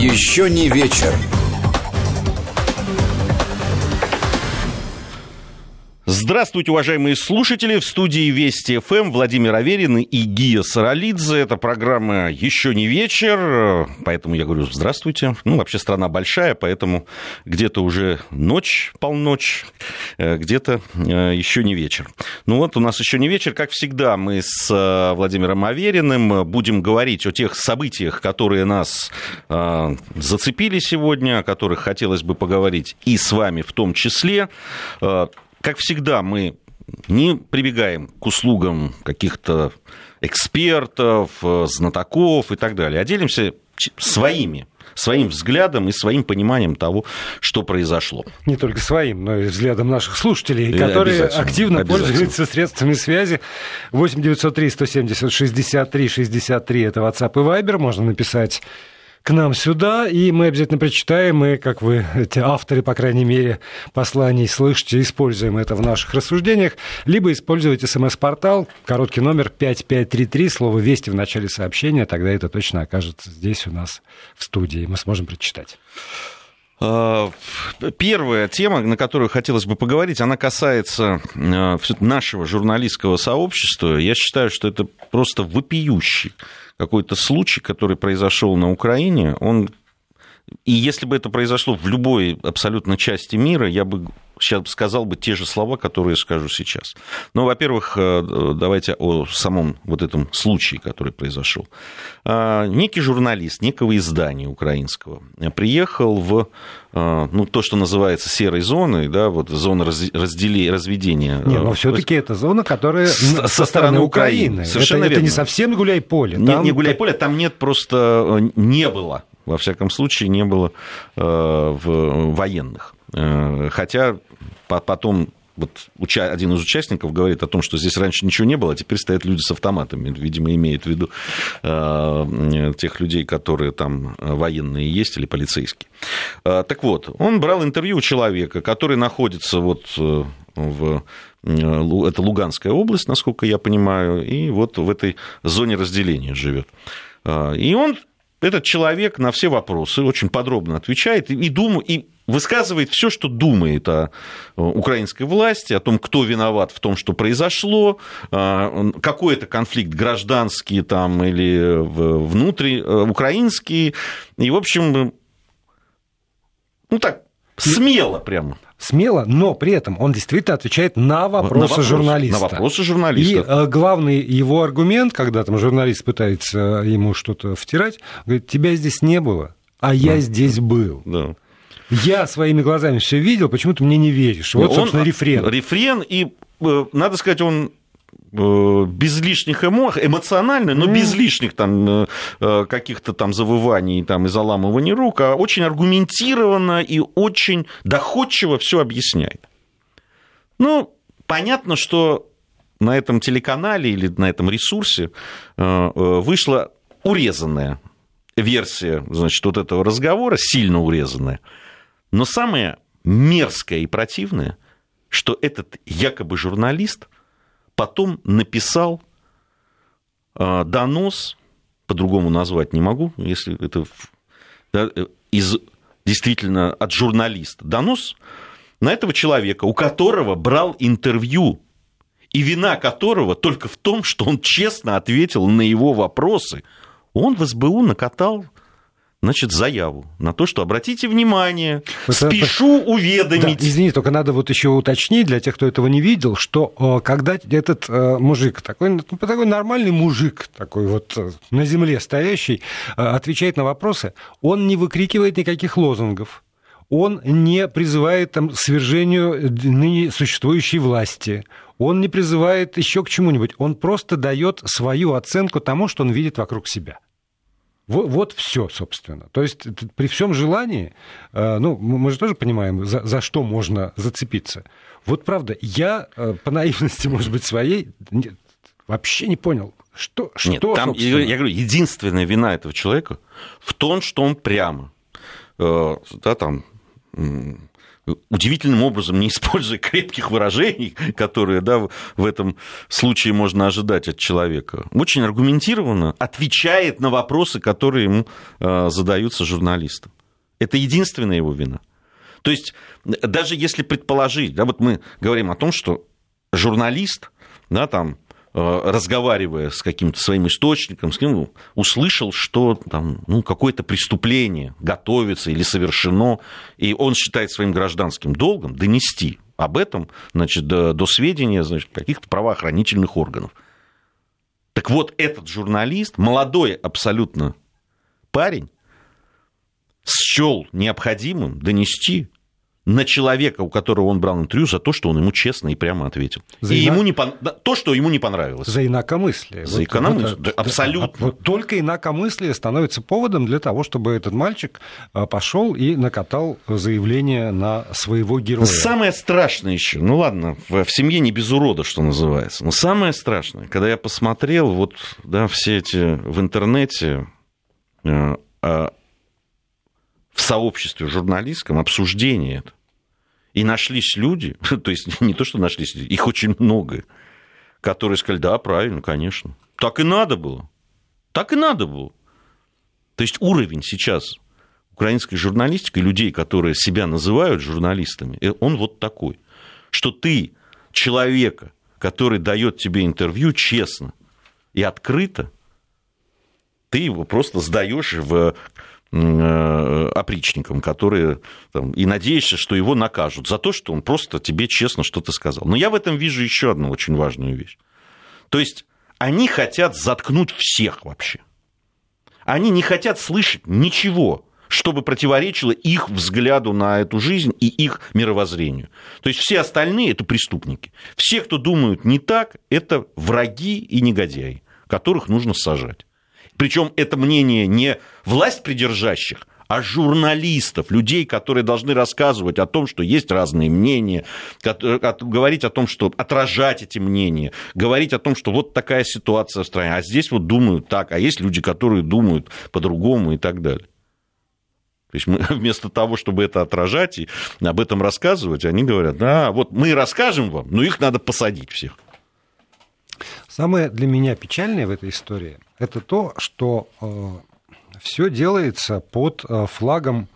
Еще не вечер. Здравствуйте, уважаемые слушатели. В студии Вести ФМ Владимир Аверин и Гия Саралидзе. Это программа «Еще не вечер», поэтому я говорю здравствуйте. Ну, вообще страна большая, поэтому где-то уже ночь, полночь, э, где-то э, еще не вечер. Ну вот, у нас еще не вечер. Как всегда, мы с э, Владимиром Авериным будем говорить о тех событиях, которые нас зацепили сегодня, о которых хотелось бы поговорить и с вами в том числе как всегда, мы не прибегаем к услугам каких-то экспертов, знатоков и так далее, а делимся своими своим взглядом и своим пониманием того, что произошло. Не только своим, но и взглядом наших слушателей, э, которые активно пользуются средствами связи. 8 903 170 63 63 это WhatsApp и Viber. Можно написать к нам сюда, и мы обязательно прочитаем, и, как вы, эти авторы, по крайней мере, посланий слышите, используем это в наших рассуждениях, либо используйте смс-портал, короткий номер 5533, слово «Вести» в начале сообщения, тогда это точно окажется здесь у нас в студии, мы сможем прочитать. А, первая тема, на которую хотелось бы поговорить, она касается а, нашего журналистского сообщества. Я считаю, что это просто вопиющий какой-то случай, который произошел на Украине, он и если бы это произошло в любой абсолютно части мира, я бы сейчас сказал бы те же слова, которые скажу сейчас. Но, во-первых, э, давайте о самом вот этом случае, который произошел. А, некий журналист некого издания украинского приехал в э, ну, то, что называется серой зоной, да, вот зона разделения, разведения. Не, но все-таки это зона, которая со, со стороны Украины. Совершенно это, верно. это не совсем гуляй-поле. Там... Не, не гуляй-поле, там нет просто, э, не было во всяком случае, не было э, в военных. Э, хотя потом вот один из участников говорит о том, что здесь раньше ничего не было, а теперь стоят люди с автоматами. Видимо, имеет в виду э, тех людей, которые там военные есть или полицейские. Так вот, он брал интервью у человека, который находится вот в это Луганская область, насколько я понимаю, и вот в этой зоне разделения живет. И он этот человек на все вопросы очень подробно отвечает и, думает, и высказывает все, что думает о украинской власти, о том, кто виноват в том, что произошло, а, какой это конфликт гражданский там, или внутриукраинский. Э, и, в общем, ну так, смело прямо смело, но при этом он действительно отвечает на вопросы на вопрос, журналиста. На вопросы журналиста. И э, главный его аргумент, когда там журналист пытается ему что-то втирать, говорит, тебя здесь не было, а я да. здесь был. Да. Я своими глазами все видел, почему ты мне не веришь? Вот, собственно, он, рефрен. Рефрен, и, э, надо сказать, он без лишних эмоций, эмоционально, но без лишних там э, э, каких-то там завываний там, и заламываний рук, а очень аргументированно и очень доходчиво все объясняет. Ну, понятно, что на этом телеканале или на этом ресурсе вышла урезанная версия, значит, вот этого разговора, сильно урезанная. Но самое мерзкое и противное, что этот якобы журналист – потом написал а, донос, по-другому назвать не могу, если это да, из, действительно от журналиста, донос на этого человека, у которого брал интервью, и вина которого только в том, что он честно ответил на его вопросы. Он в СБУ накатал значит, заяву на то, что обратите внимание, спешу уведомить. Да, извини, только надо вот еще уточнить для тех, кто этого не видел, что э, когда этот э, мужик, такой, ну, такой нормальный мужик, такой вот э, на земле стоящий, отвечает на вопросы, он не выкрикивает никаких лозунгов, он не призывает там, к свержению ныне существующей власти, он не призывает еще к чему-нибудь, он просто дает свою оценку тому, что он видит вокруг себя. Вот, вот все, собственно. То есть при всем желании, э, ну, мы же тоже понимаем, за, за что можно зацепиться. Вот правда, я э, по наивности, может быть, своей вообще не понял, что, Нет, что там, я, я говорю, единственная вина этого человека в том, что он прямо, э, да, там, удивительным образом, не используя крепких выражений, которые да, в этом случае можно ожидать от человека, очень аргументированно отвечает на вопросы, которые ему э, задаются журналистам. Это единственная его вина. То есть, даже если предположить, да, вот мы говорим о том, что журналист, да, там, разговаривая с каким-то своим источником, с кем услышал, что там, ну, какое-то преступление готовится или совершено, и он считает своим гражданским долгом донести об этом значит, до, до сведения значит, каких-то правоохранительных органов. Так вот, этот журналист, молодой абсолютно парень, счел необходимым донести на человека, у которого он брал интервью, за то, что он ему честно и прямо ответил. За и ина... ему не пон... то, что ему не понравилось. За инакомыслие. За инакомыслие, вот, да, абсолютно. Вот только инакомыслие становится поводом для того, чтобы этот мальчик а, пошел и накатал заявление на своего героя. Самое страшное еще, ну ладно, в, семье не без урода, что называется, но самое страшное, когда я посмотрел вот, да, все эти в интернете э, э, в сообществе журналистском обсуждение это. И нашлись люди, то есть не то, что нашлись, их очень много, которые сказали, да, правильно, конечно. Так и надо было. Так и надо было. То есть уровень сейчас украинской журналистики, людей, которые себя называют журналистами, э, он вот такой, что ты человека, который дает тебе интервью честно и открыто, ты его просто сдаешь в Э, опричником, которые там, и надеешься, что его накажут за то, что он просто тебе честно что-то сказал. Но я в этом вижу еще одну очень важную вещь. То есть они хотят заткнуть всех вообще. Они не хотят слышать ничего, чтобы противоречило их взгляду на эту жизнь и их мировоззрению. То есть все остальные это преступники. Все, кто думают не так, это враги и негодяи, которых нужно сажать. Причем это мнение не власть придержащих, а журналистов, людей, которые должны рассказывать о том, что есть разные мнения, говорить о том, что отражать эти мнения, говорить о том, что вот такая ситуация в стране, а здесь вот думают так, а есть люди, которые думают по-другому и так далее. То есть мы вместо того, чтобы это отражать и об этом рассказывать, они говорят, да, вот мы расскажем вам, но их надо посадить всех. Самое для меня печальное в этой истории – это то, что э, все делается под э, флагом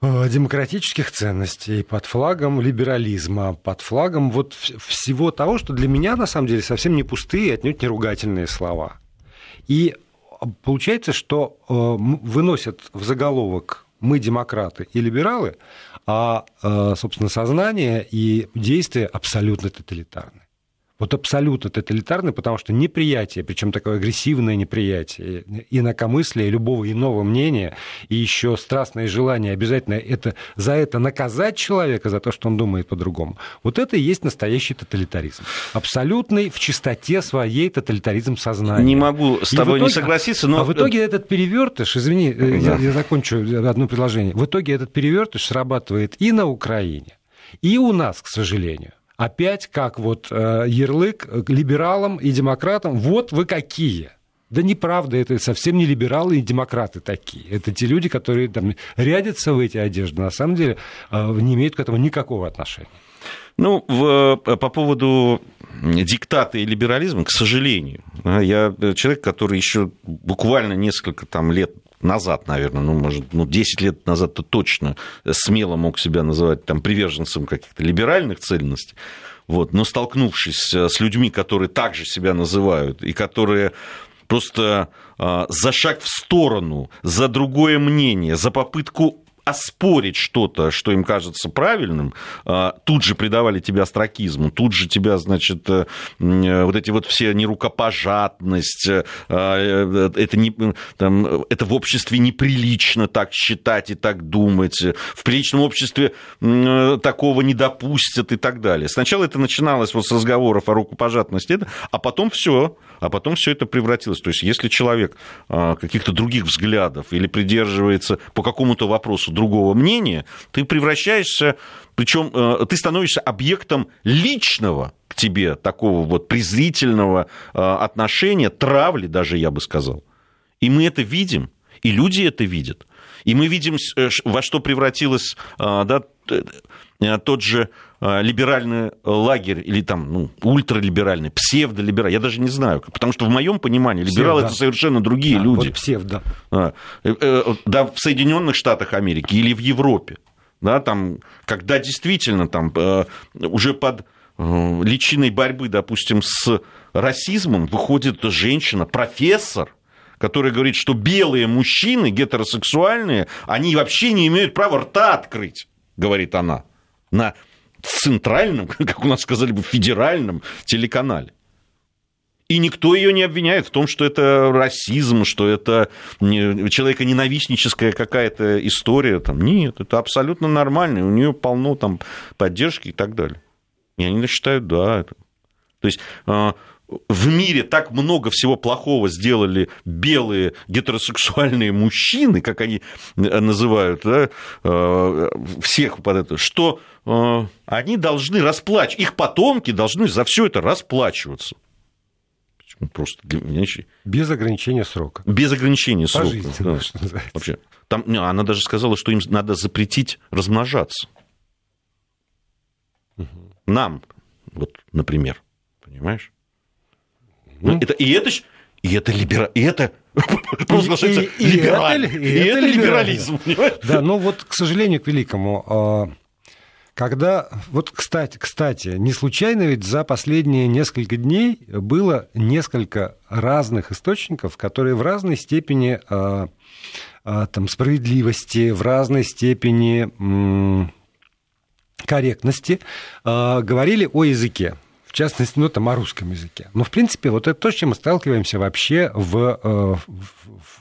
э, демократических ценностей, под флагом либерализма, под флагом вот всего того, что для меня на самом деле совсем не пустые, отнюдь не ругательные слова. И получается, что выносят в заголовок мы демократы и либералы, а, собственно, сознание и действия абсолютно тоталитарны вот абсолютно тоталитарный, потому что неприятие, причем такое агрессивное неприятие, инакомыслие, любого иного мнения, и еще страстное желание обязательно это, за это наказать человека, за то, что он думает по-другому, вот это и есть настоящий тоталитаризм. Абсолютный в чистоте своей тоталитаризм сознания. Не могу с тобой итоге, не согласиться, но... А в итоге этот перевертыш, извини, э, да. я, я закончу одно предложение, в итоге этот перевертыш срабатывает и на Украине, и у нас, к сожалению опять как вот э, ярлык либералам и демократам, вот вы какие. Да неправда, это совсем не либералы и демократы такие. Это те люди, которые там рядятся в эти одежды, на самом деле э, не имеют к этому никакого отношения. Ну, в, э, по поводу диктата и либерализма, к сожалению, я человек, который еще буквально несколько там, лет назад, наверное, ну, может, ну, 10 лет назад то точно смело мог себя называть там приверженцем каких-то либеральных ценностей. Вот, но столкнувшись э, с людьми, которые также себя называют, и которые просто э, за шаг в сторону, за другое мнение, за попытку оспорить что-то, что им кажется правильным, а, тут же придавали тебя астракизму, тут же тебя, значит, э, э, вот эти вот все нерукопожатность, э, это, не, там, это в обществе неприлично так считать и так думать, в приличном обществе такого не допустят и так далее. Сначала это начиналось вот с разговоров о рукопожатности, а потом все, а потом все это превратилось. То есть, если человек а, каких-то других взглядов или придерживается по какому-то вопросу другого мнения, ты превращаешься, причем э, ты становишься объектом личного к тебе такого вот презрительного э, отношения, травли даже, я бы сказал. И мы это видим, и люди это видят. И мы видим, во что превратилась да, тот же либеральный лагерь или там ну, ультралиберальный, псевдолиберальный, я даже не знаю, потому что в моем понимании либералы это совершенно другие да, люди. Вот псевдо. Да, в Соединенных Штатах Америки или в Европе да, там, когда действительно там э, уже под э, личиной борьбы, допустим, с расизмом выходит женщина, профессор, которая говорит, что белые мужчины, гетеросексуальные, они вообще не имеют права рта открыть, говорит она, на центральном, как у нас сказали бы, федеральном телеканале. И никто ее не обвиняет в том, что это расизм, что это человеконенавистническая какая-то история. Там. Нет, это абсолютно нормально, у нее полно там поддержки и так далее. И они считают, да. Это... То есть а, в мире так много всего плохого сделали белые гетеросексуальные мужчины, как они называют, да, а, всех под это, что а, они должны расплачиваться, их потомки должны за все это расплачиваться. Просто для меня Без ограничения срока. Без ограничения срока. Да. Что Вообще. Там, она даже сказала, что им надо запретить размножаться. Угу. Нам, вот, например. Понимаешь? Это, и это, и это, либера, и это просто и, и, либераль, и, это, и это либерализм. Да, но вот, к сожалению, к великому, а, когда, вот, кстати, кстати, не случайно ведь за последние несколько дней было несколько разных источников, которые в разной степени а, а, там, справедливости, в разной степени корректности говорили о языке в частности, ну, там, о русском языке. Но, в принципе, вот это то, с чем мы сталкиваемся вообще в, э,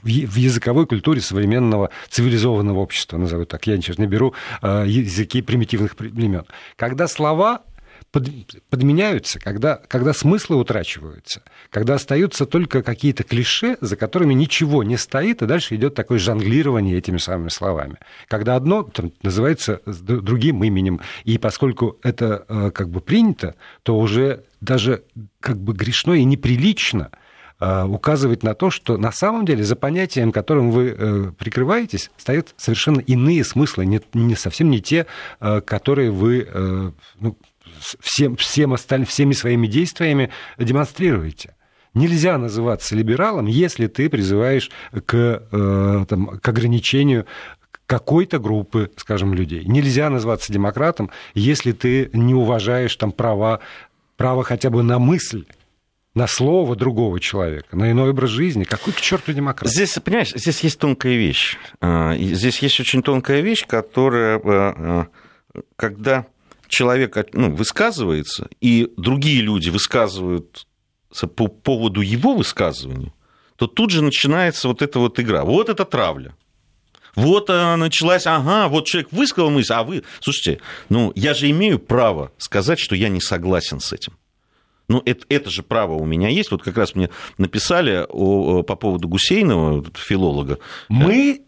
в языковой культуре современного цивилизованного общества, назову так. Я сейчас не беру э, языки примитивных племен. Когда слова под, подменяются, когда, когда смыслы утрачиваются, когда остаются только какие-то клише, за которыми ничего не стоит, и дальше идет такое жонглирование этими самыми словами. Когда одно там, называется другим именем, и поскольку это э, как бы принято, то уже даже как бы грешно и неприлично э, указывать на то, что на самом деле за понятием, которым вы э, прикрываетесь, стоят совершенно иные смыслы, не, не совсем не те, которые вы ну, всем, всем остальным, всеми своими действиями демонстрируете. Нельзя называться либералом, если ты призываешь к, э, там, к ограничению какой-то группы, скажем, людей. Нельзя называться демократом, если ты не уважаешь там, права, право хотя бы на мысль на слово другого человека, на иной образ жизни. Какой к черту демократ? Здесь, понимаешь, здесь есть тонкая вещь. А, здесь есть очень тонкая вещь, которая, э, э, когда человек ну, высказывается, и другие люди высказывают по поводу его высказывания, то тут же начинается вот эта вот игра. Вот это травля. Вот она началась, ага, вот человек высказал мысль, а вы... Слушайте, ну, я же имею право сказать, что я не согласен с этим. Ну, это, это же право у меня есть. Вот как раз мне написали о, по поводу Гусейнова, филолога. Мы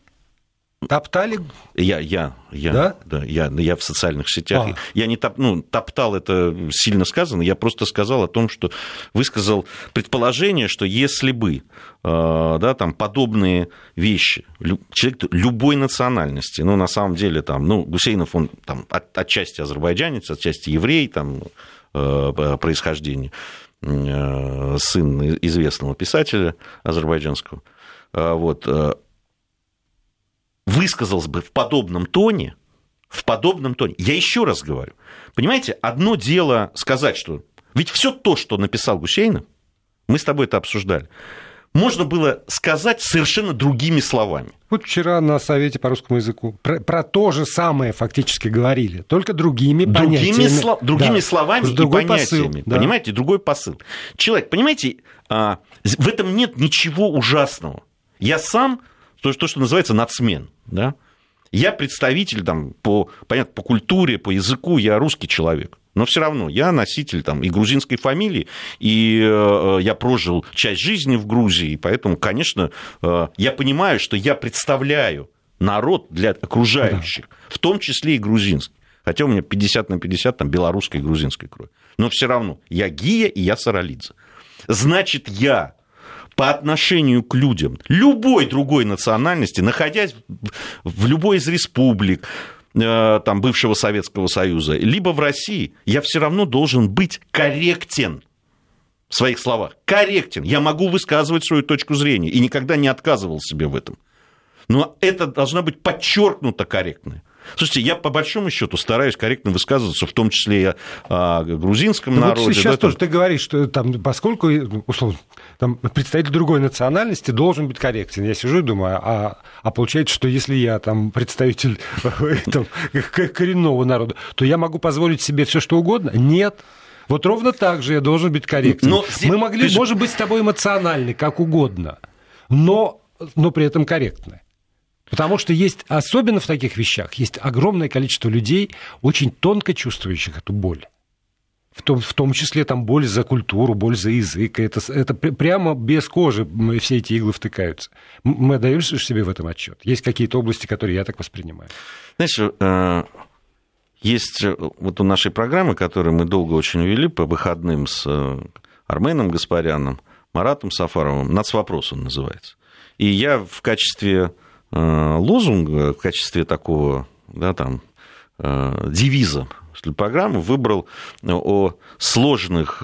Топтали? Я, я, я, да? Да, я, я в социальных сетях. А. Я не топ, ну, топтал, это сильно сказано, я просто сказал о том, что высказал предположение, что если бы э, да, там, подобные вещи, человек любой национальности, ну, на самом деле, там, ну, Гусейнов, он там, от, отчасти азербайджанец, отчасти еврей, там, э, происхождения, э, сын известного писателя азербайджанского, вот, высказался бы в подобном тоне, в подобном тоне, я еще раз говорю, понимаете, одно дело сказать, что ведь все то, что написал Гусейнов, мы с тобой это обсуждали, можно было сказать совершенно другими словами. Вот вчера на Совете по русскому языку про, про то же самое фактически говорили, только другими, другими понятиями. Сло, другими да, словами и понятиями. Посыл, да. Понимаете, другой посыл. Человек, понимаете, а, в этом нет ничего ужасного. Я сам то, то что называется нацмен. Да? Я представитель там, по, понятно, по культуре, по языку, я русский человек. Но все равно я носитель там, и грузинской фамилии, и э, я прожил часть жизни в Грузии, поэтому, конечно, э, я понимаю, что я представляю народ для окружающих, да. в том числе и грузинский. Хотя у меня 50 на 50 там белорусской и грузинской крови. Но все равно я Гия и я Саралидзе. Значит, я по отношению к людям любой другой национальности, находясь в любой из республик, э, там, бывшего Советского Союза, либо в России, я все равно должен быть корректен в своих словах. Корректен. Я могу высказывать свою точку зрения и никогда не отказывал себе в этом. Но это должна быть подчеркнуто корректная. Слушайте, я по большому счету стараюсь корректно высказываться, в том числе и о грузинском ну, народе. Вот сейчас да, тоже ты говоришь, что там, поскольку, условно, там, представитель другой национальности должен быть корректен. Я сижу и думаю, а, а получается, что если я там представитель там, коренного народа, то я могу позволить себе все что угодно? Нет. Вот ровно так же я должен быть корректен. Но, Мы могли, же... можем быть с тобой эмоциональны, как угодно, но, но при этом корректны. Потому что есть, особенно в таких вещах, есть огромное количество людей, очень тонко чувствующих эту боль. В том, в том числе там боль за культуру, боль за язык. Это, это прямо без кожи все эти иглы втыкаются. Мы отдаем себе в этом отчет. Есть какие-то области, которые я так воспринимаю. Знаешь, э, есть э, вот у нашей программы, которую мы долго очень вели по выходным с э, Арменом Гаспаряном, Маратом Сафаровым, «Нацвопрос» он называется. И я в качестве лозунга в качестве такого да, там, э, девиза программы выбрал о сложных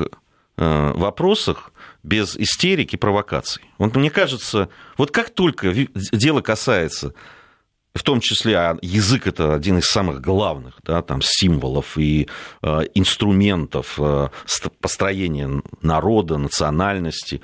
э, вопросах без истерики и провокаций. Вот мне кажется, вот как только дело касается, в том числе, а язык это один из самых главных да, там, символов и э, инструментов э, построения народа, национальности,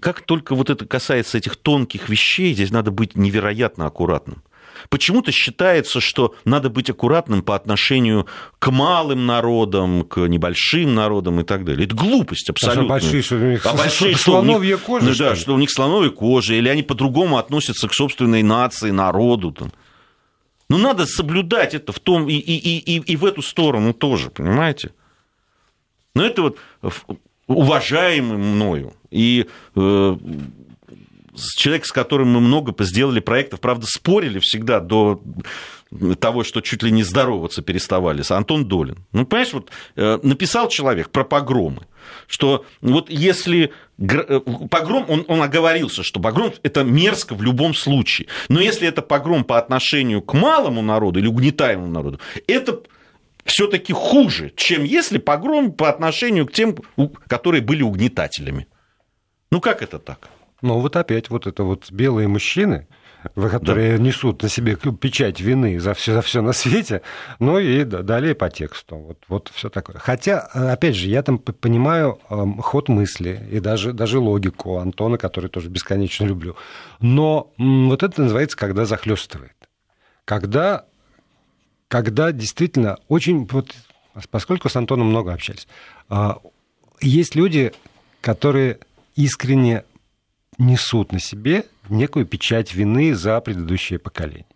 как только вот это касается этих тонких вещей, здесь надо быть невероятно аккуратным. Почему-то считается, что надо быть аккуратным по отношению к малым народам, к небольшим народам и так далее. Это глупость абсолютно. А большие, что у них а большие, слоновья что кожа? Ну, да, что у них слоновья кожа, или они по-другому относятся к собственной нации, народу. Там. Ну, надо соблюдать это в том и, и, и, и в эту сторону тоже, понимаете? Но это вот уважаемый мною. И э, человек, с которым мы много сделали проектов, правда, спорили всегда до того, что чуть ли не здороваться переставали, Антон Долин. Ну, понимаешь, вот э, написал человек про погромы, что вот если э, погром, он, он оговорился, что погром это мерзко в любом случае, но если это погром по отношению к малому народу или угнетаемому народу, это все-таки хуже, чем если погром по отношению к тем, которые были угнетателями. Ну как это так? Ну вот опять вот это вот белые мужчины, которые да. несут на себе печать вины за все, за все на свете, ну и далее по тексту. Вот, вот все такое. Хотя, опять же, я там понимаю ход мысли и даже, даже логику Антона, который тоже бесконечно люблю. Но вот это называется, когда захлестывает. Когда когда действительно очень... Вот, поскольку с Антоном много общались, а, есть люди, которые искренне несут на себе некую печать вины за предыдущее поколение.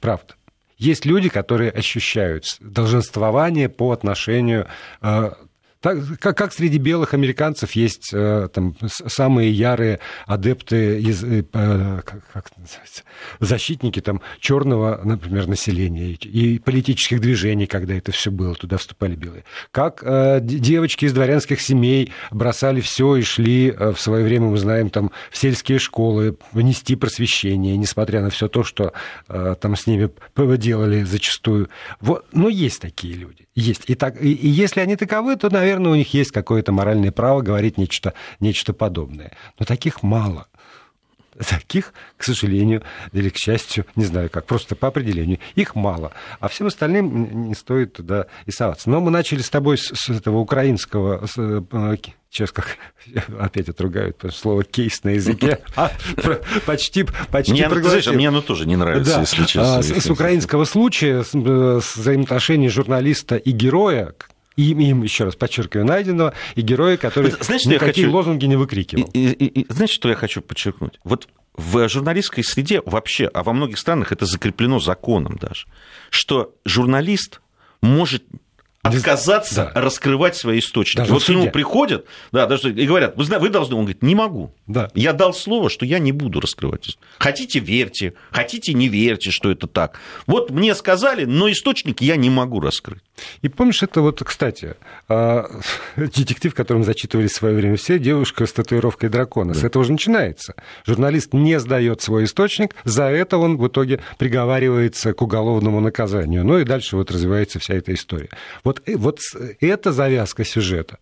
Правда. Есть люди, которые ощущают долженствование по отношению а, так, как, как среди белых американцев есть э, там, самые ярые адепты, из, э, как, как защитники там, черного, например, населения и политических движений, когда это все было, туда вступали белые. Как э, девочки из дворянских семей бросали все и шли в свое время, мы знаем, там, в сельские школы внести просвещение, несмотря на все то, что там с ними делали зачастую. Вот, но есть такие люди. Есть. И, так, и, и если они таковы, то, наверное, у них есть какое-то моральное право говорить нечто, нечто подобное. Но таких мало. Таких, к сожалению, или к счастью, не знаю как, просто по определению, их мало. А всем остальным не стоит туда и соваться. Но мы начали с тобой с, с этого украинского, с, э, сейчас как опять отругают слово кейс на языке, а, почти, почти мне, знаешь, мне оно тоже не нравится, да. если честно. А, с, с украинского случая, с, э, с взаимоотношений журналиста и героя, и им, еще раз подчеркиваю, найденного, и героя, который вот, знаешь, никакие хочу... лозунги не выкрикивал. И, и, и, знаете, что я хочу подчеркнуть? Вот в журналистской среде вообще, а во многих странах это закреплено законом даже, что журналист может отказаться да. раскрывать свои источники. Даже вот к нему приходят, да, даже и говорят, вы, вы должны, он говорит, не могу. Да. Я дал слово, что я не буду раскрывать. Хотите, верьте, хотите, не верьте, что это так. Вот мне сказали, но источник я не могу раскрыть. И помнишь, это вот, кстати, а, детектив, которым зачитывали в свое время все, девушка с татуировкой дракона. Да. С этого же начинается. Журналист не сдает свой источник, за это он в итоге приговаривается к уголовному наказанию. Ну и дальше вот развивается вся эта история. Вот, э, вот эта завязка сюжета,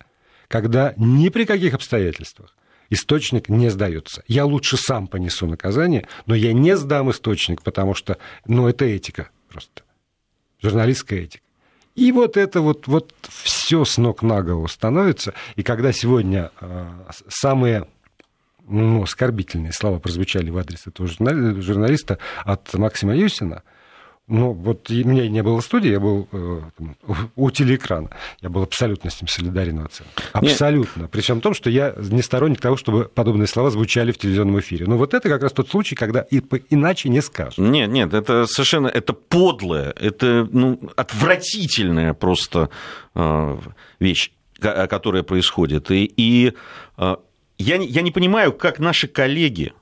когда ни при каких обстоятельствах источник не сдается. Я лучше сам понесу наказание, но я не сдам источник, потому что, ну, это этика просто. Журналистская этика. И вот это вот, вот все с ног на голову становится. И когда сегодня э, самые ну, оскорбительные слова прозвучали в адрес этого журналиста от Максима Юсина, ну, вот у меня не было студии, я был э, у телеэкрана. Я был абсолютно с ним солидарен в оценке. Абсолютно. Нет. Причем в том, что я не сторонник того, чтобы подобные слова звучали в телевизионном эфире. Но вот это как раз тот случай, когда и, иначе не скажешь. Нет, нет, это совершенно это подлое, это ну, отвратительная просто э, вещь, которая происходит. И, и э, я, я не понимаю, как наши коллеги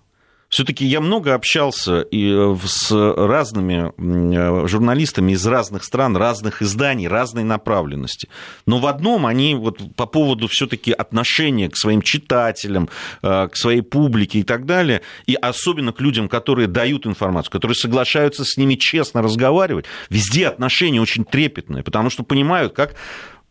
все-таки я много общался и э, с разными э, журналистами из разных стран, разных изданий, разной направленности. Но в одном они вот по поводу все-таки отношения к своим читателям, э, к своей публике и так далее, и особенно к людям, которые дают информацию, которые соглашаются с ними честно разговаривать, везде отношения очень трепетные, потому что понимают, как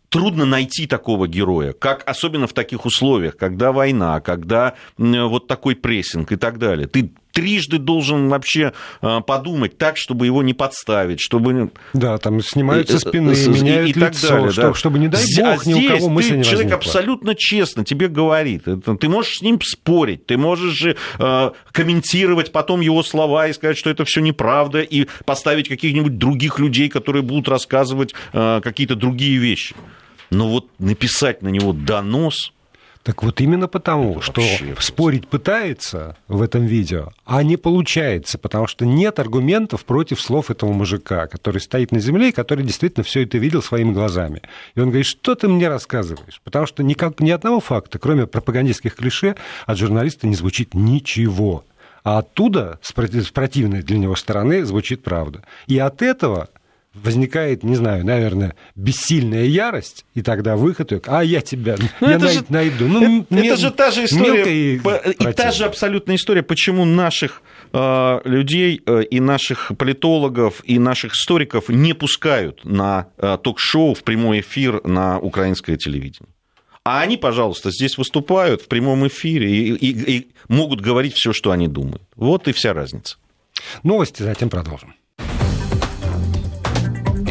трудно найти такого героя, как особенно в таких условиях, когда война, когда вот такой прессинг и так далее. Ты трижды должен вообще а, подумать так, чтобы его не подставить, чтобы... Да, там снимаются и, спины, и, меняют и, и лицо, так далее, что, да. чтобы, не дай бог, а ни у кого мысли ты, не человек возникла. абсолютно честно тебе говорит. Ты можешь с ним спорить, ты можешь э, комментировать потом его слова и сказать, что это все неправда, и поставить каких-нибудь других людей, которые будут рассказывать э, какие-то другие вещи. Но вот написать на него донос... Так вот именно потому, это что спорить пытается в этом видео, а не получается, потому что нет аргументов против слов этого мужика, который стоит на земле и который действительно все это видел своими глазами. И он говорит, что ты мне рассказываешь? Потому что никак, ни одного факта, кроме пропагандистских клише, от журналиста не звучит ничего. А оттуда, с противной для него стороны, звучит правда. И от этого возникает, не знаю, наверное, бессильная ярость, и тогда выход, а я тебя, ну, я это най- же, найду. Ну, это, мел... это же та же история, и, и та же абсолютная история, почему наших э, людей э, и наших политологов и наших историков не пускают на э, ток-шоу в прямой эфир на украинское телевидение. А они, пожалуйста, здесь выступают в прямом эфире и, и, и могут говорить все, что они думают. Вот и вся разница. Новости затем продолжим.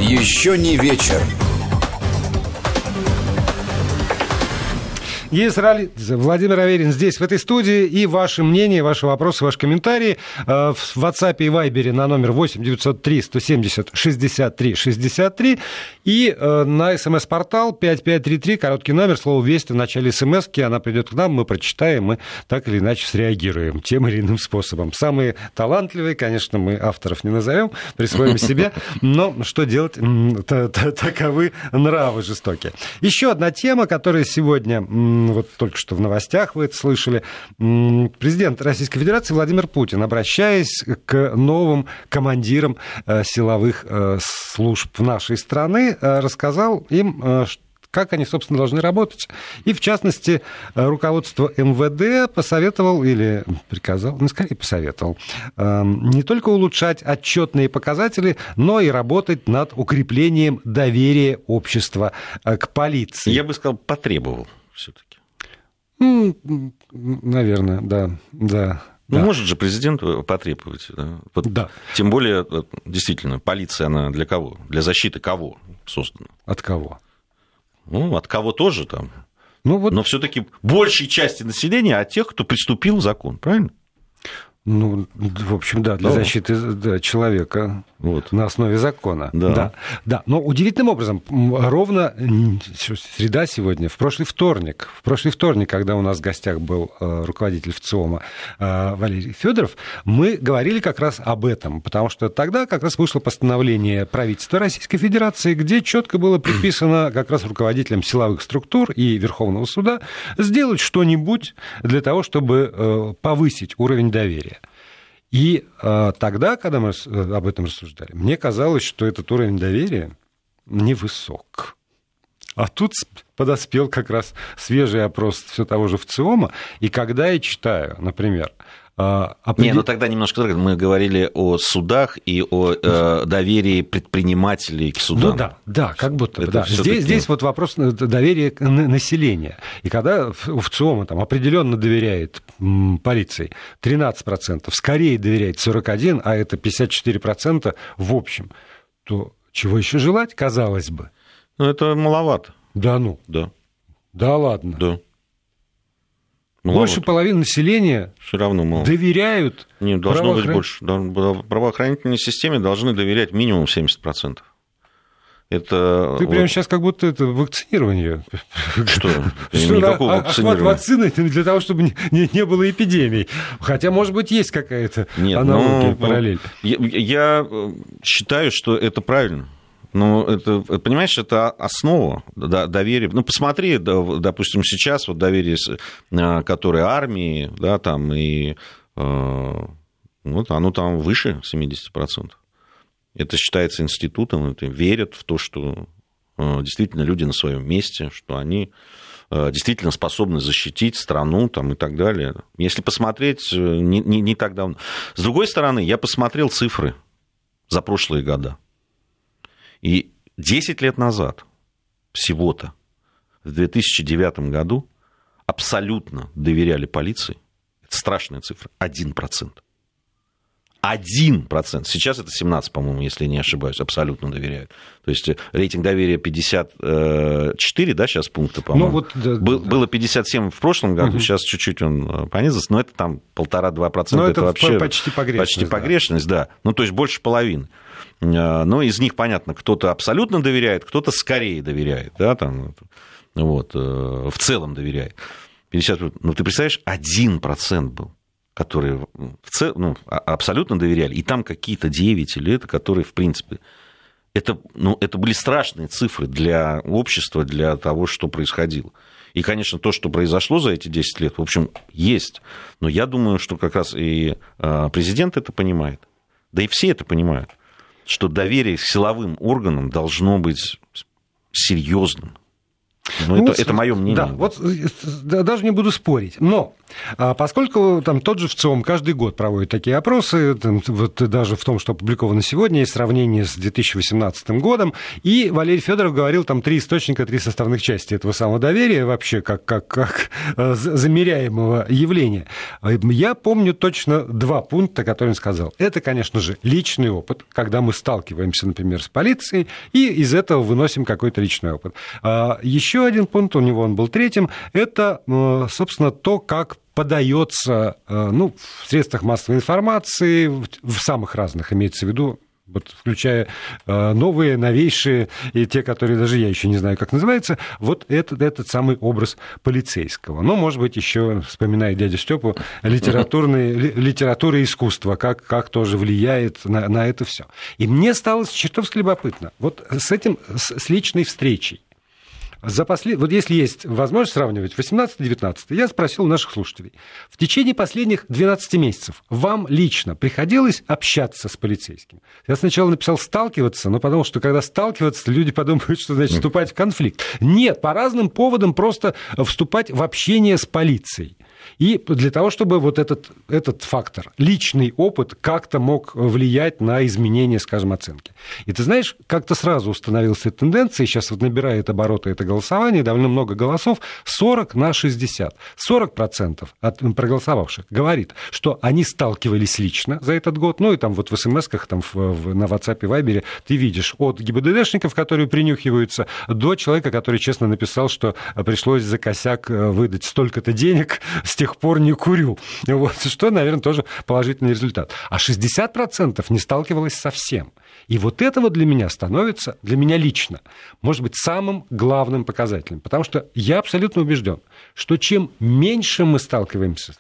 Еще не вечер. Есть Владимир Аверин здесь, в этой студии. И ваши мнения, ваши вопросы, ваши комментарии э, в WhatsApp и Viber на номер 8 903 170 63 63. И э, на смс-портал 5533, короткий номер, слово «Вести» в начале смс она придет к нам, мы прочитаем, мы так или иначе среагируем тем или иным способом. Самые талантливые, конечно, мы авторов не назовем, присвоим себе, но что делать, таковы нравы жестокие. Еще одна тема, которая сегодня вот только что в новостях вы это слышали, президент Российской Федерации Владимир Путин, обращаясь к новым командирам э, силовых э, служб нашей страны, э, рассказал им, как они, собственно, должны работать. И, в частности, руководство МВД посоветовал или приказал, ну, скорее посоветовал, не только улучшать отчетные показатели, но и работать над укреплением доверия общества к полиции. Я бы сказал, потребовал все-таки. Ну, наверное, да, да. Ну, да. может же президент потребовать. Да? Вот, да. Тем более, действительно, полиция, она для кого? Для защиты кого создана? От кого? Ну, от кого тоже там. Ну, вот... Но все-таки большей части населения от тех, кто приступил закон, правильно? Ну, в общем, да, для да. защиты да, человека вот. на основе закона. Да. да. Да. Но удивительным образом, ровно среда сегодня, в прошлый вторник, в прошлый вторник, когда у нас в гостях был э, руководитель ВЦИОМа э, Валерий Федоров, мы говорили как раз об этом, потому что тогда как раз вышло постановление правительства Российской Федерации, где четко было приписано как раз руководителям силовых структур и Верховного суда сделать что-нибудь для того, чтобы э, повысить уровень доверия. И э, тогда, когда мы э, об этом рассуждали, мне казалось, что этот уровень доверия невысок. А тут подоспел как раз свежий опрос все того же ВЦИОМа, и когда я читаю, например, а, определ... Не, ну тогда немножко мы говорили о судах и о э, доверии предпринимателей к судам. Ну да, да, как будто бы. Да. Здесь, здесь вот вопрос доверия населения. И когда в ЦИОМа там определенно доверяет полиции 13%, скорее доверяет 41%, а это 54% в общем, то чего еще желать, казалось бы? Ну, это маловато. Да ну? Да. Да ладно? Да. Ну, больше вот. половины населения Все равно мало. доверяют. Нет, должно быть больше. Правоохранительной системе должны доверять минимум 70%. Это Ты вот... прямо сейчас как будто это вакцинирование. Что? Что Никакого а, вакцинирования. вакцины для того, чтобы не, не было эпидемий. Хотя, может быть, есть какая-то аналогия, но, параллель. Я, я считаю, что это правильно. Ну, это, понимаешь, это основа доверия. Ну, посмотри, допустим, сейчас вот доверие, э, которое армии, да, там, и э, вот оно там выше 70%. Это считается институтом, это верят в то, что э, действительно люди на своем месте, что они действительно способны защитить страну там, и так далее. Если посмотреть, не, не, не так давно. С другой стороны, я посмотрел цифры за прошлые года. И 10 лет назад всего-то, в 2009 году, абсолютно доверяли полиции. Это страшная цифра. 1%. 1%. Сейчас это 17, по-моему, если не ошибаюсь, абсолютно доверяют. То есть рейтинг доверия 54, да, сейчас пункта, по-моему. Ну, вот, да, Был, да. Было 57 в прошлом году, угу. сейчас чуть-чуть он э, понизился, но это там полтора-два процента. это, это вообще почти погрешность. Почти погрешность, да. да. Ну, то есть больше половины. А, но из них, понятно, кто-то абсолютно доверяет, кто-то скорее доверяет, да, там, вот, э, в целом доверяет. 50, ну, ты представляешь, 1% был которые в цел, ну, а, абсолютно доверяли, и там какие-то 9 или это, которые, в принципе, это, ну, это были страшные цифры для общества, для того, что происходило. И, конечно, то, что произошло за эти 10 лет, в общем, есть. Но я думаю, что как раз и а, президент это понимает. Да и все это понимают что доверие к силовым органам должно быть серьезным. Но ну, это, это мое мнение. Да, вот даже не буду спорить. Но а поскольку там тот же ВЦИОМ каждый год проводит такие опросы, там, вот даже в том, что опубликовано сегодня, есть сравнение с 2018 годом, и Валерий Федоров говорил там три источника, три составных части этого самого доверия вообще как, как, как э, замеряемого явления. Я помню точно два пункта, которые он сказал. Это, конечно же, личный опыт, когда мы сталкиваемся, например, с полицией, и из этого выносим какой-то личный опыт. А еще один пункт, у него он был третьим, это, э, собственно, то, как подается э, ну, в средствах массовой информации, в самых разных, имеется в виду, вот, включая э, новые, новейшие, и те, которые даже я еще не знаю, как называется, вот этот, этот самый образ полицейского. Ну, может быть, еще, вспоминая дядю Степу, литературные, литература и искусство, как, как тоже влияет на, на это все. И мне стало чертовски любопытно. Вот с этим, с, с личной встречей. За послед... Вот если есть возможность сравнивать 18-19, я спросил наших слушателей. В течение последних 12 месяцев вам лично приходилось общаться с полицейским? Я сначала написал «сталкиваться», но потому что когда сталкиваться, люди подумают, что значит вступать в конфликт. Нет, по разным поводам просто вступать в общение с полицией. И для того, чтобы вот этот, этот фактор, личный опыт, как-то мог влиять на изменение, скажем, оценки. И ты знаешь, как-то сразу установилась тенденция, сейчас вот набирает обороты это голосование, довольно много голосов, 40 на 60. 40% от проголосовавших говорит, что они сталкивались лично за этот год, ну и там вот в смс-ках, там в, в, на WhatsApp и Viber ты видишь от ГИБДДшников, которые принюхиваются, до человека, который честно написал, что пришлось за косяк э, выдать столько-то денег тех пор не курю. Вот, что, наверное, тоже положительный результат. А 60% не сталкивалось совсем. И вот это вот для меня становится, для меня лично, может быть, самым главным показателем. Потому что я абсолютно убежден, что чем меньше мы сталкиваемся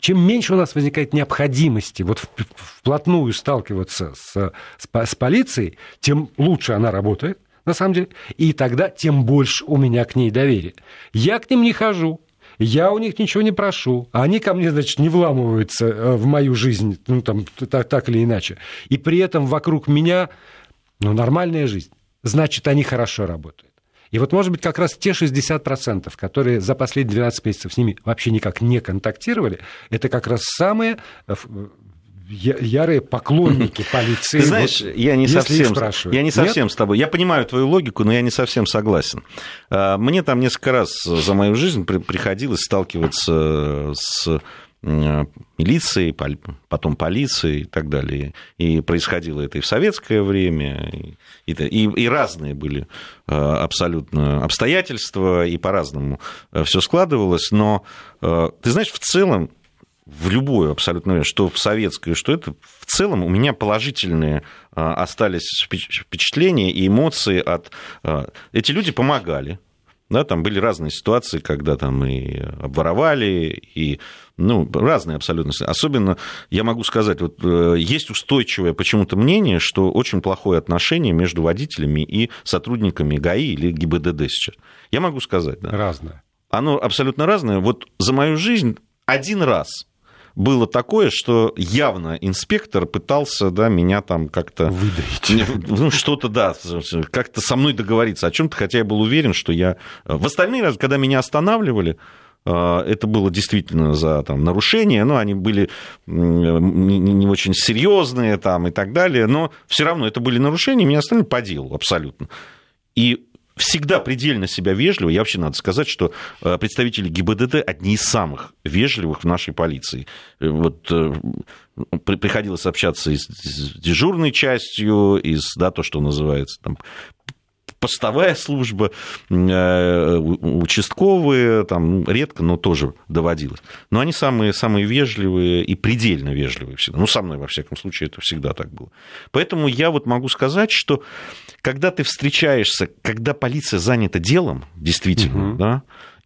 чем меньше у нас возникает необходимости вот вплотную сталкиваться с, с, с полицией, тем лучше она работает, на самом деле, и тогда тем больше у меня к ней доверия. Я к ним не хожу, я у них ничего не прошу, а они ко мне, значит, не вламываются э, в мою жизнь, ну, там, так, так или иначе. И при этом вокруг меня, ну, нормальная жизнь. Значит, они хорошо работают. И вот, может быть, как раз те 60%, которые за последние 12 месяцев с ними вообще никак не контактировали, это как раз самые э, ярые поклонники полиции. Ты знаешь, вот, я не совсем, я не совсем с тобой. Я понимаю твою логику, но я не совсем согласен. А, мне там несколько раз за мою жизнь приходилось сталкиваться с милицией, потом полицией и так далее. И происходило это и в советское время, и, и, и разные были э, абсолютно обстоятельства, и по-разному все складывалось. Но ты знаешь, в целом, в любую абсолютно, что в советское, что это, в целом у меня положительные остались впечатления и эмоции от... Эти люди помогали, да, там были разные ситуации, когда там и обворовали, и ну, разные абсолютно. Особенно, я могу сказать, вот э, есть устойчивое почему-то мнение, что очень плохое отношение между водителями и сотрудниками ГАИ или ГИБДД сейчас. Я могу сказать, да. Разное. Оно абсолютно разное. Вот за мою жизнь один раз было такое, что явно инспектор пытался да, меня там как-то... Выдавить. Ну, что-то, да, как-то со мной договориться о чем-то, хотя я был уверен, что я... В остальные разы, когда меня останавливали, э, это было действительно за там, нарушение, но они были не очень серьезные там, и так далее, но все равно это были нарушения, меня остановили по делу абсолютно. И всегда предельно себя вежливо. Я вообще надо сказать, что э, представители ГИБДД одни из самых вежливых в нашей полиции. Э, вот э, приходилось общаться и с дежурной частью, и с, да, то, что называется там, постовая служба, участковые, там редко, но тоже доводилось. Но они самые, самые вежливые и предельно вежливые всегда. Ну, со мной, во всяком случае, это всегда так было. Поэтому я вот могу сказать, что когда ты встречаешься, когда полиция занята делом, действительно, угу. да,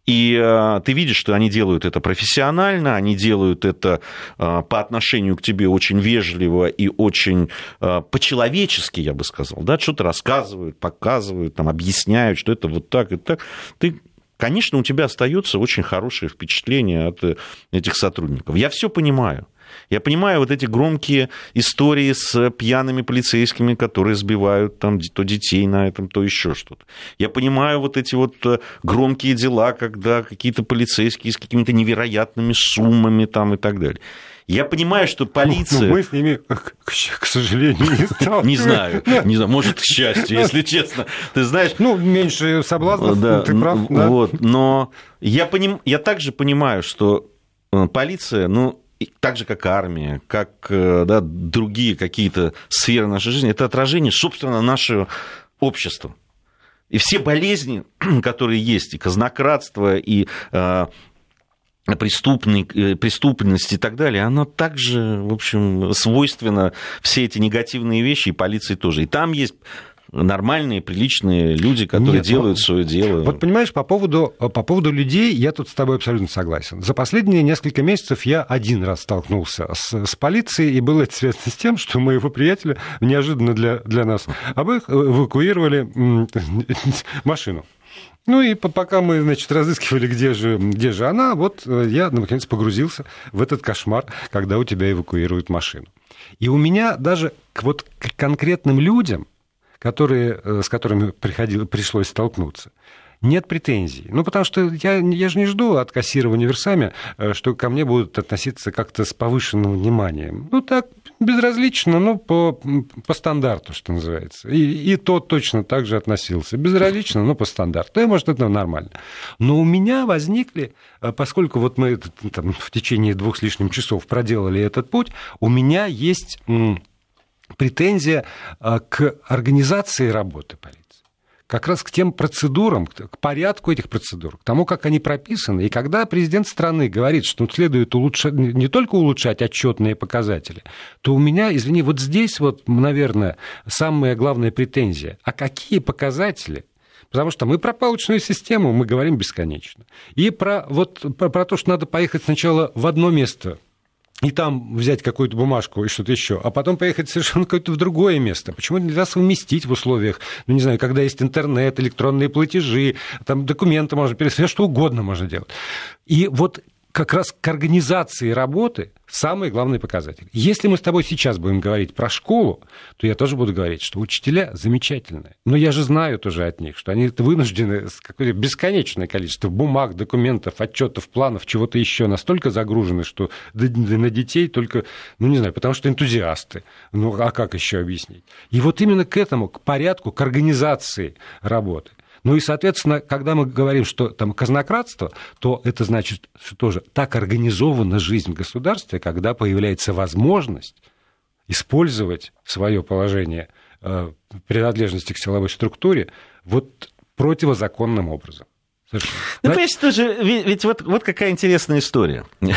и э, ты видишь, что они делают это профессионально, они делают это э, по отношению к тебе очень вежливо и очень э, по-человечески, я бы сказал, да, что-то рассказывают, показывают, там, объясняют, что это вот так и так. Ты конечно, у тебя остается очень хорошее впечатление от этих сотрудников. Я все понимаю. Я понимаю вот эти громкие истории с пьяными полицейскими, которые сбивают там то детей на этом, то еще что-то. Я понимаю вот эти вот э, громкие дела, когда какие-то полицейские с какими-то невероятными суммами там и так далее. Я понимаю, что полиция... Ну, мы с ними, к, сожалению, не сталкиваемся. Не знаю, не знаю, может, к счастью, если честно. Ты знаешь... Ну, меньше соблазнов, да, ты прав. Да. Вот, но я, поним... я также понимаю, что э, полиция, ну, так же, как армия, как э, да, другие какие-то сферы нашей жизни, это отражение, собственно, нашего общества. И все болезни, которые есть, и казнократство, и преступный, э, преступность и так далее, оно также, в общем, свойственно все эти негативные вещи, и полиции тоже. И там есть нормальные, приличные люди, которые Нет, делают ну, свое дело. Вот понимаешь, по поводу, по поводу людей я тут с тобой абсолютно согласен. За последние несколько месяцев я один раз столкнулся с, с полицией, и было это связано с тем, что моего приятеля неожиданно для, для нас обоих эвакуировали машину. Ну и пока мы, значит, разыскивали, где же, где же она, вот э, я, наконец, погрузился в этот кошмар, когда у тебя эвакуируют машину. И у меня даже вот к конкретным людям, которые, э, с которыми приходило, пришлось столкнуться, нет претензий. Ну, потому что я, я же не жду от кассирования версами, э, что ко мне будут относиться как-то с повышенным вниманием. Ну, так, безразлично, но по, по стандарту, что называется. И, и тот точно так же относился. Безразлично, но по стандарту. И, может, это нормально. Но у меня возникли, э, поскольку вот мы там, в течение двух с лишним часов проделали этот путь, у меня есть претензия а, к организации работы полиции как раз к тем процедурам, к порядку этих процедур, к тому, как они прописаны. И когда президент страны говорит, что следует улучшать, не только улучшать отчетные показатели, то у меня, извини, вот здесь вот, наверное, самая главная претензия. А какие показатели Потому что мы про палочную систему мы говорим бесконечно. И про, вот, про, про то, что надо поехать сначала в одно место и там взять какую-то бумажку и что-то еще, а потом поехать совершенно какое-то в другое место. Почему нельзя совместить в условиях, ну, не знаю, когда есть интернет, электронные платежи, там документы можно пересылать, что угодно можно делать. И вот как раз к организации работы самый главный показатель. Если мы с тобой сейчас будем говорить про школу, то я тоже буду говорить, что учителя замечательные. Но я же знаю тоже от них, что они вынуждены какое-то бесконечное количество бумаг, документов, отчетов, планов, чего-то еще настолько загружены, что на детей только, ну не знаю, потому что энтузиасты. Ну а как еще объяснить? И вот именно к этому, к порядку, к организации работы ну и, соответственно, когда мы говорим, что там казнократство, то это значит, что тоже так организована жизнь в государстве, когда появляется возможность использовать свое положение э, принадлежности к силовой структуре вот противозаконным образом. Ну, понимаете, тоже, ведь, ведь вот, вот какая интересная история.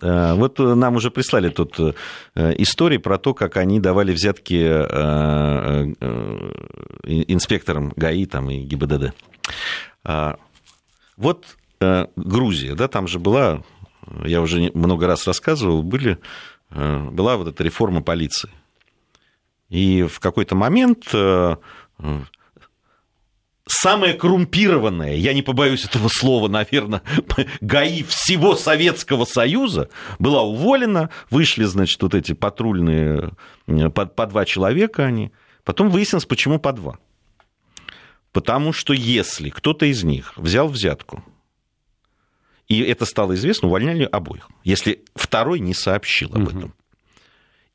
Э, вот нам уже прислали тут э, истории про то, как они давали взятки э, инспекторам ГАИ там, и ГИБДД. А, вот Грузия, да, там же была, я уже много раз рассказывал, были, была вот эта реформа полиции. И в какой-то момент самая коррумпированная, я не побоюсь этого слова, наверное, ГАИ всего Советского Союза была уволена, вышли, значит, вот эти патрульные, по, по два человека они. Потом выяснилось, почему по два. Потому что если кто-то из них взял взятку, и это стало известно, увольняли обоих, если второй не сообщил об этом.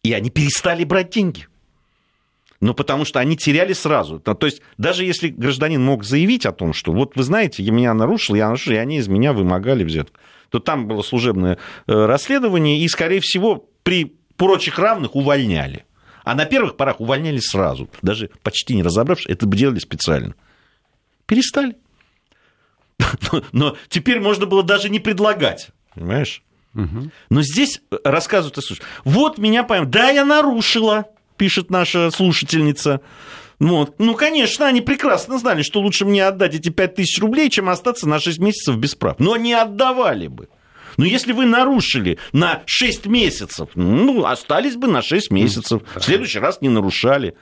И они перестали брать деньги но потому что они теряли сразу. То есть даже если гражданин мог заявить о том, что вот вы знаете, я меня нарушил, я нарушил, и они из меня вымогали взятку, то там было служебное э, расследование, и, скорее всего, при прочих равных увольняли. А на первых порах увольняли сразу, даже почти не разобравшись, это бы делали специально. Перестали. Но теперь можно было даже не предлагать, понимаешь? Но здесь рассказывают, слушай, вот меня поймут, да, я нарушила, пишет наша слушательница. Вот. Ну, конечно, они прекрасно знали, что лучше мне отдать эти 5000 рублей, чем остаться на 6 месяцев без прав. Но не отдавали бы. Но если вы нарушили на 6 месяцев, ну, остались бы на 6 месяцев. В следующий раз не нарушали.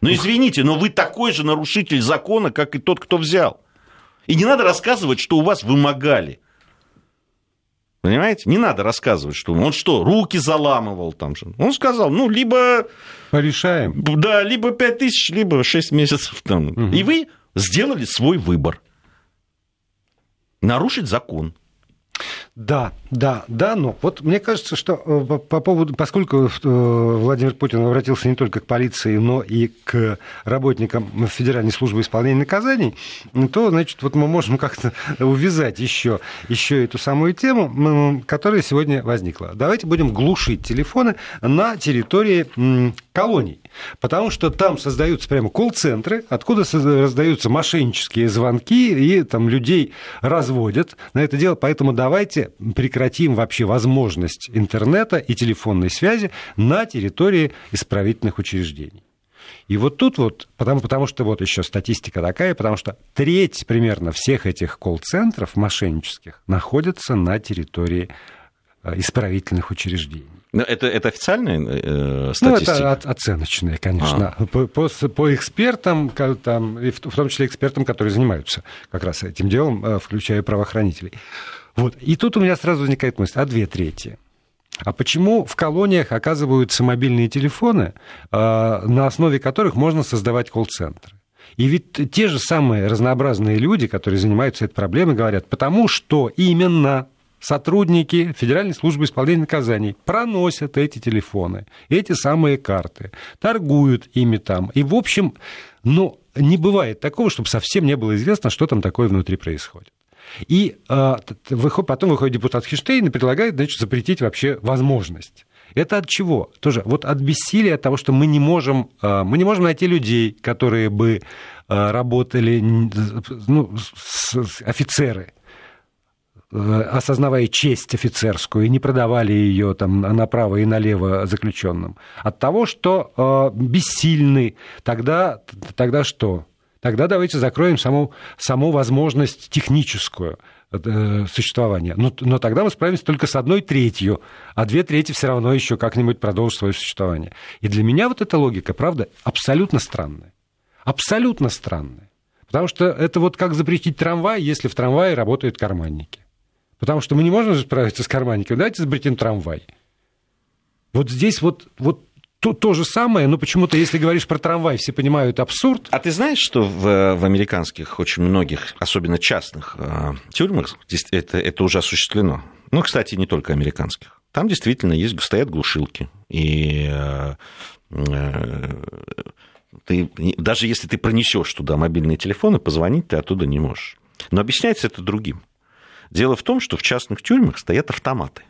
Но извините, но вы такой же нарушитель закона, как и тот, кто взял. И не надо рассказывать, что у вас вымогали. Понимаете? Не надо рассказывать, что он что, руки заламывал там же. Он сказал, ну, либо... Порешаем. Да, либо 5 тысяч, либо 6 месяцев там. Угу. И вы сделали свой выбор. Нарушить закон. Да, да, да, но вот мне кажется, что э, по поводу, поскольку э, Владимир Путин обратился не только к полиции, но и к работникам Федеральной службы исполнения наказаний, то, значит, вот мы можем как-то увязать еще, еще эту самую тему, которая сегодня возникла. Давайте будем глушить телефоны на территории колоний. Потому что там создаются прямо колл-центры, откуда раздаются мошеннические звонки, и там людей разводят на это дело. Поэтому давайте прекратим вообще возможность интернета и телефонной связи на территории исправительных учреждений. И вот тут вот, потому, потому что вот еще статистика такая, потому что треть примерно всех этих колл-центров мошеннических находятся на территории э, исправительных учреждений. Но это, это официальная э, статистика? Ну, это оценочная, конечно. А. По, по, по экспертам, там, и в, в том числе экспертам, которые занимаются как раз этим делом, э, включая правоохранителей. Вот. И тут у меня сразу возникает мысль, а две трети? А почему в колониях оказываются мобильные телефоны, э, на основе которых можно создавать колл-центры? И ведь те же самые разнообразные люди, которые занимаются этой проблемой, говорят, потому что именно сотрудники Федеральной службы исполнения наказаний проносят эти телефоны, эти самые карты, торгуют ими там. И, в общем, ну, не бывает такого, чтобы совсем не было известно, что там такое внутри происходит. И э, потом выходит депутат Хиштейн и предлагает значит, запретить вообще возможность Это от чего? Тоже вот от бессилия, от того, что мы не можем, э, мы не можем найти людей, которые бы э, работали, ну, офицеры, осознавая честь офицерскую, и не продавали ее там направо и налево заключенным. От того, что бессильны, тогда, тогда что? Тогда давайте закроем саму, саму возможность техническую э, существования. Но, но тогда мы справимся только с одной третью, а две трети все равно еще как-нибудь продолжат свое существование. И для меня вот эта логика, правда, абсолютно странная. Абсолютно странная. Потому что это вот как запретить трамвай, если в трамвае работают карманники. Потому что мы не можем справиться с карманниками. Давайте запретим трамвай. Вот здесь вот, вот то, то же самое, но почему-то, если говоришь про трамвай, все понимают абсурд. А ты знаешь, что в, в американских, очень многих, особенно частных э, тюрьмах, это, это уже осуществлено? Ну, кстати, не только американских. Там действительно есть, стоят глушилки. И э, э, ты, даже если ты пронесешь туда мобильные телефоны, позвонить ты оттуда не можешь. Но объясняется это другим. Дело в том, что в частных тюрьмах стоят автоматы,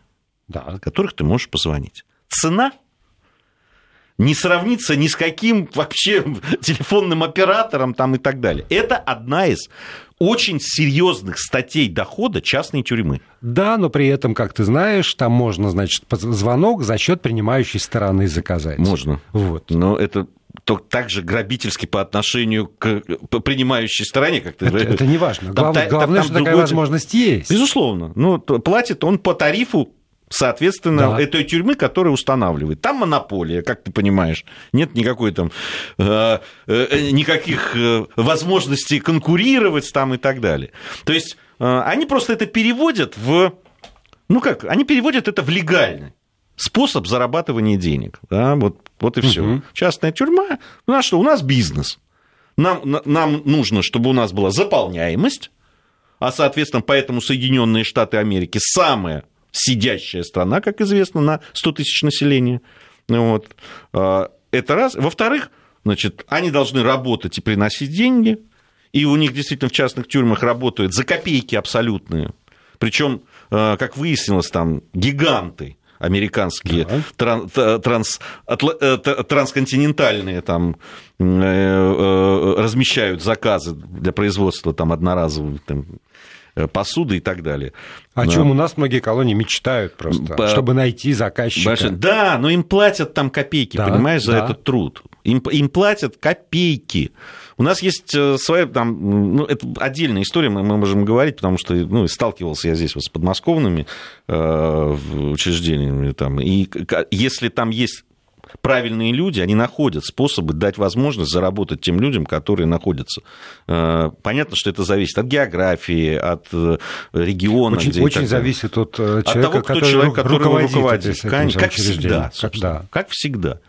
да. от которых ты можешь позвонить. Цена не сравнится ни с каким вообще телефонным оператором там и так далее. Это одна из очень серьезных статей дохода частной тюрьмы. Да, но при этом, как ты знаешь, там можно, значит, звонок за счет принимающей стороны заказать. Можно. Вот. Но это то также грабительски по отношению к принимающей стороне, как ты Это, это не важно. Глав, там, главное, там, что другой... такая возможность есть. Безусловно. Ну, платит он по тарифу соответственно, да. этой тюрьмы, которая устанавливает. Там монополия, как ты понимаешь. Нет никакой там, э, э, никаких э, возможностей конкурировать там и так далее. То есть э, они просто это переводят в... Ну как, они переводят это в легальный способ зарабатывания денег. Да, вот, вот и все. Угу. Частная тюрьма, у нас что? У нас бизнес. Нам, нам нужно, чтобы у нас была заполняемость, а, соответственно, поэтому Соединенные Штаты Америки самая сидящая страна, как известно, на 100 тысяч населения. Вот. А, это раз. Во-вторых, значит, они должны работать и приносить деньги, и у них действительно в частных тюрьмах работают за копейки абсолютные. Причем, а, как выяснилось, там гиганты американские, да. транс, э, трансконтинентальные там э, э, размещают заказы для производства там одноразовых там, посуды и так далее. О чем у нас многие колонии мечтают просто, По... чтобы найти заказчика. Большой... Да, но им платят там копейки, да, понимаешь, за да. этот труд. Им, им платят копейки. У нас есть э, своя, там, ну, это отдельная история, мы, мы можем говорить, потому что ну, сталкивался я здесь вот с подмосковными э, учреждениями. Там, и если там есть правильные люди, они находят способы дать возможность заработать тем людям, которые находятся. Э, понятно, что это зависит от географии, от э, региона. Очень, очень зависит от э, человека, от того, кто который, человек, который руководит. руководит. Как всегда, как, да. как всегда.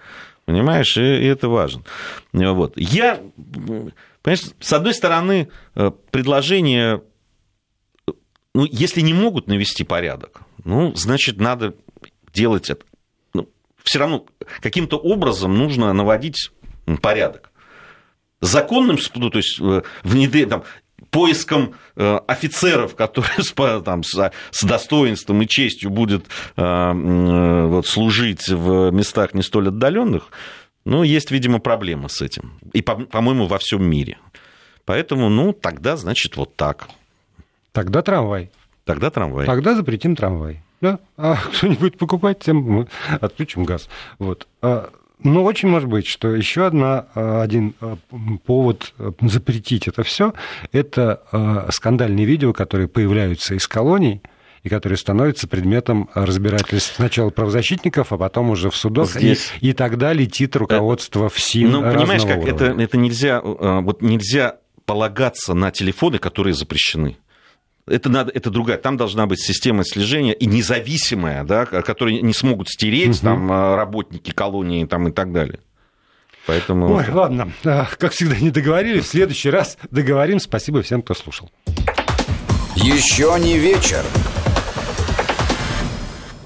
Понимаешь, и, и это важно. Вот. Я, понимаешь, с одной стороны, предложение, ну, если не могут навести порядок, ну, значит, надо делать это все равно каким-то образом нужно наводить порядок. Законным, ну, то есть э, внедрение, там, поиском э, офицеров, которые с, там, с, достоинством и честью будут э, вот, служить в местах не столь отдаленных, ну, есть, видимо, проблема с этим. И, по-моему, во всем мире. Поэтому, ну, тогда, значит, вот так. Тогда трамвай. Тогда трамвай. Тогда запретим трамвай. Да, а кто-нибудь покупать, тем мы отключим газ. Вот. А, но очень может быть, что еще одна, а, один а, повод запретить это все, это скандальные видео, которые появляются из колоний, и которые становятся предметом разбирательств сначала правозащитников, а потом уже в судах, Здесь... и, и тогда летит руководство в СИН Ну, понимаешь, как это, это нельзя, вот нельзя полагаться на телефоны, которые запрещены это, надо, это другая. Там должна быть система слежения и независимая, да, которую не смогут стереть угу. там, а, работники колонии там, и так далее. Поэтому... Ой, ладно, а, как всегда, не договорились. В следующий раз договорим. Спасибо всем, кто слушал. Еще не вечер.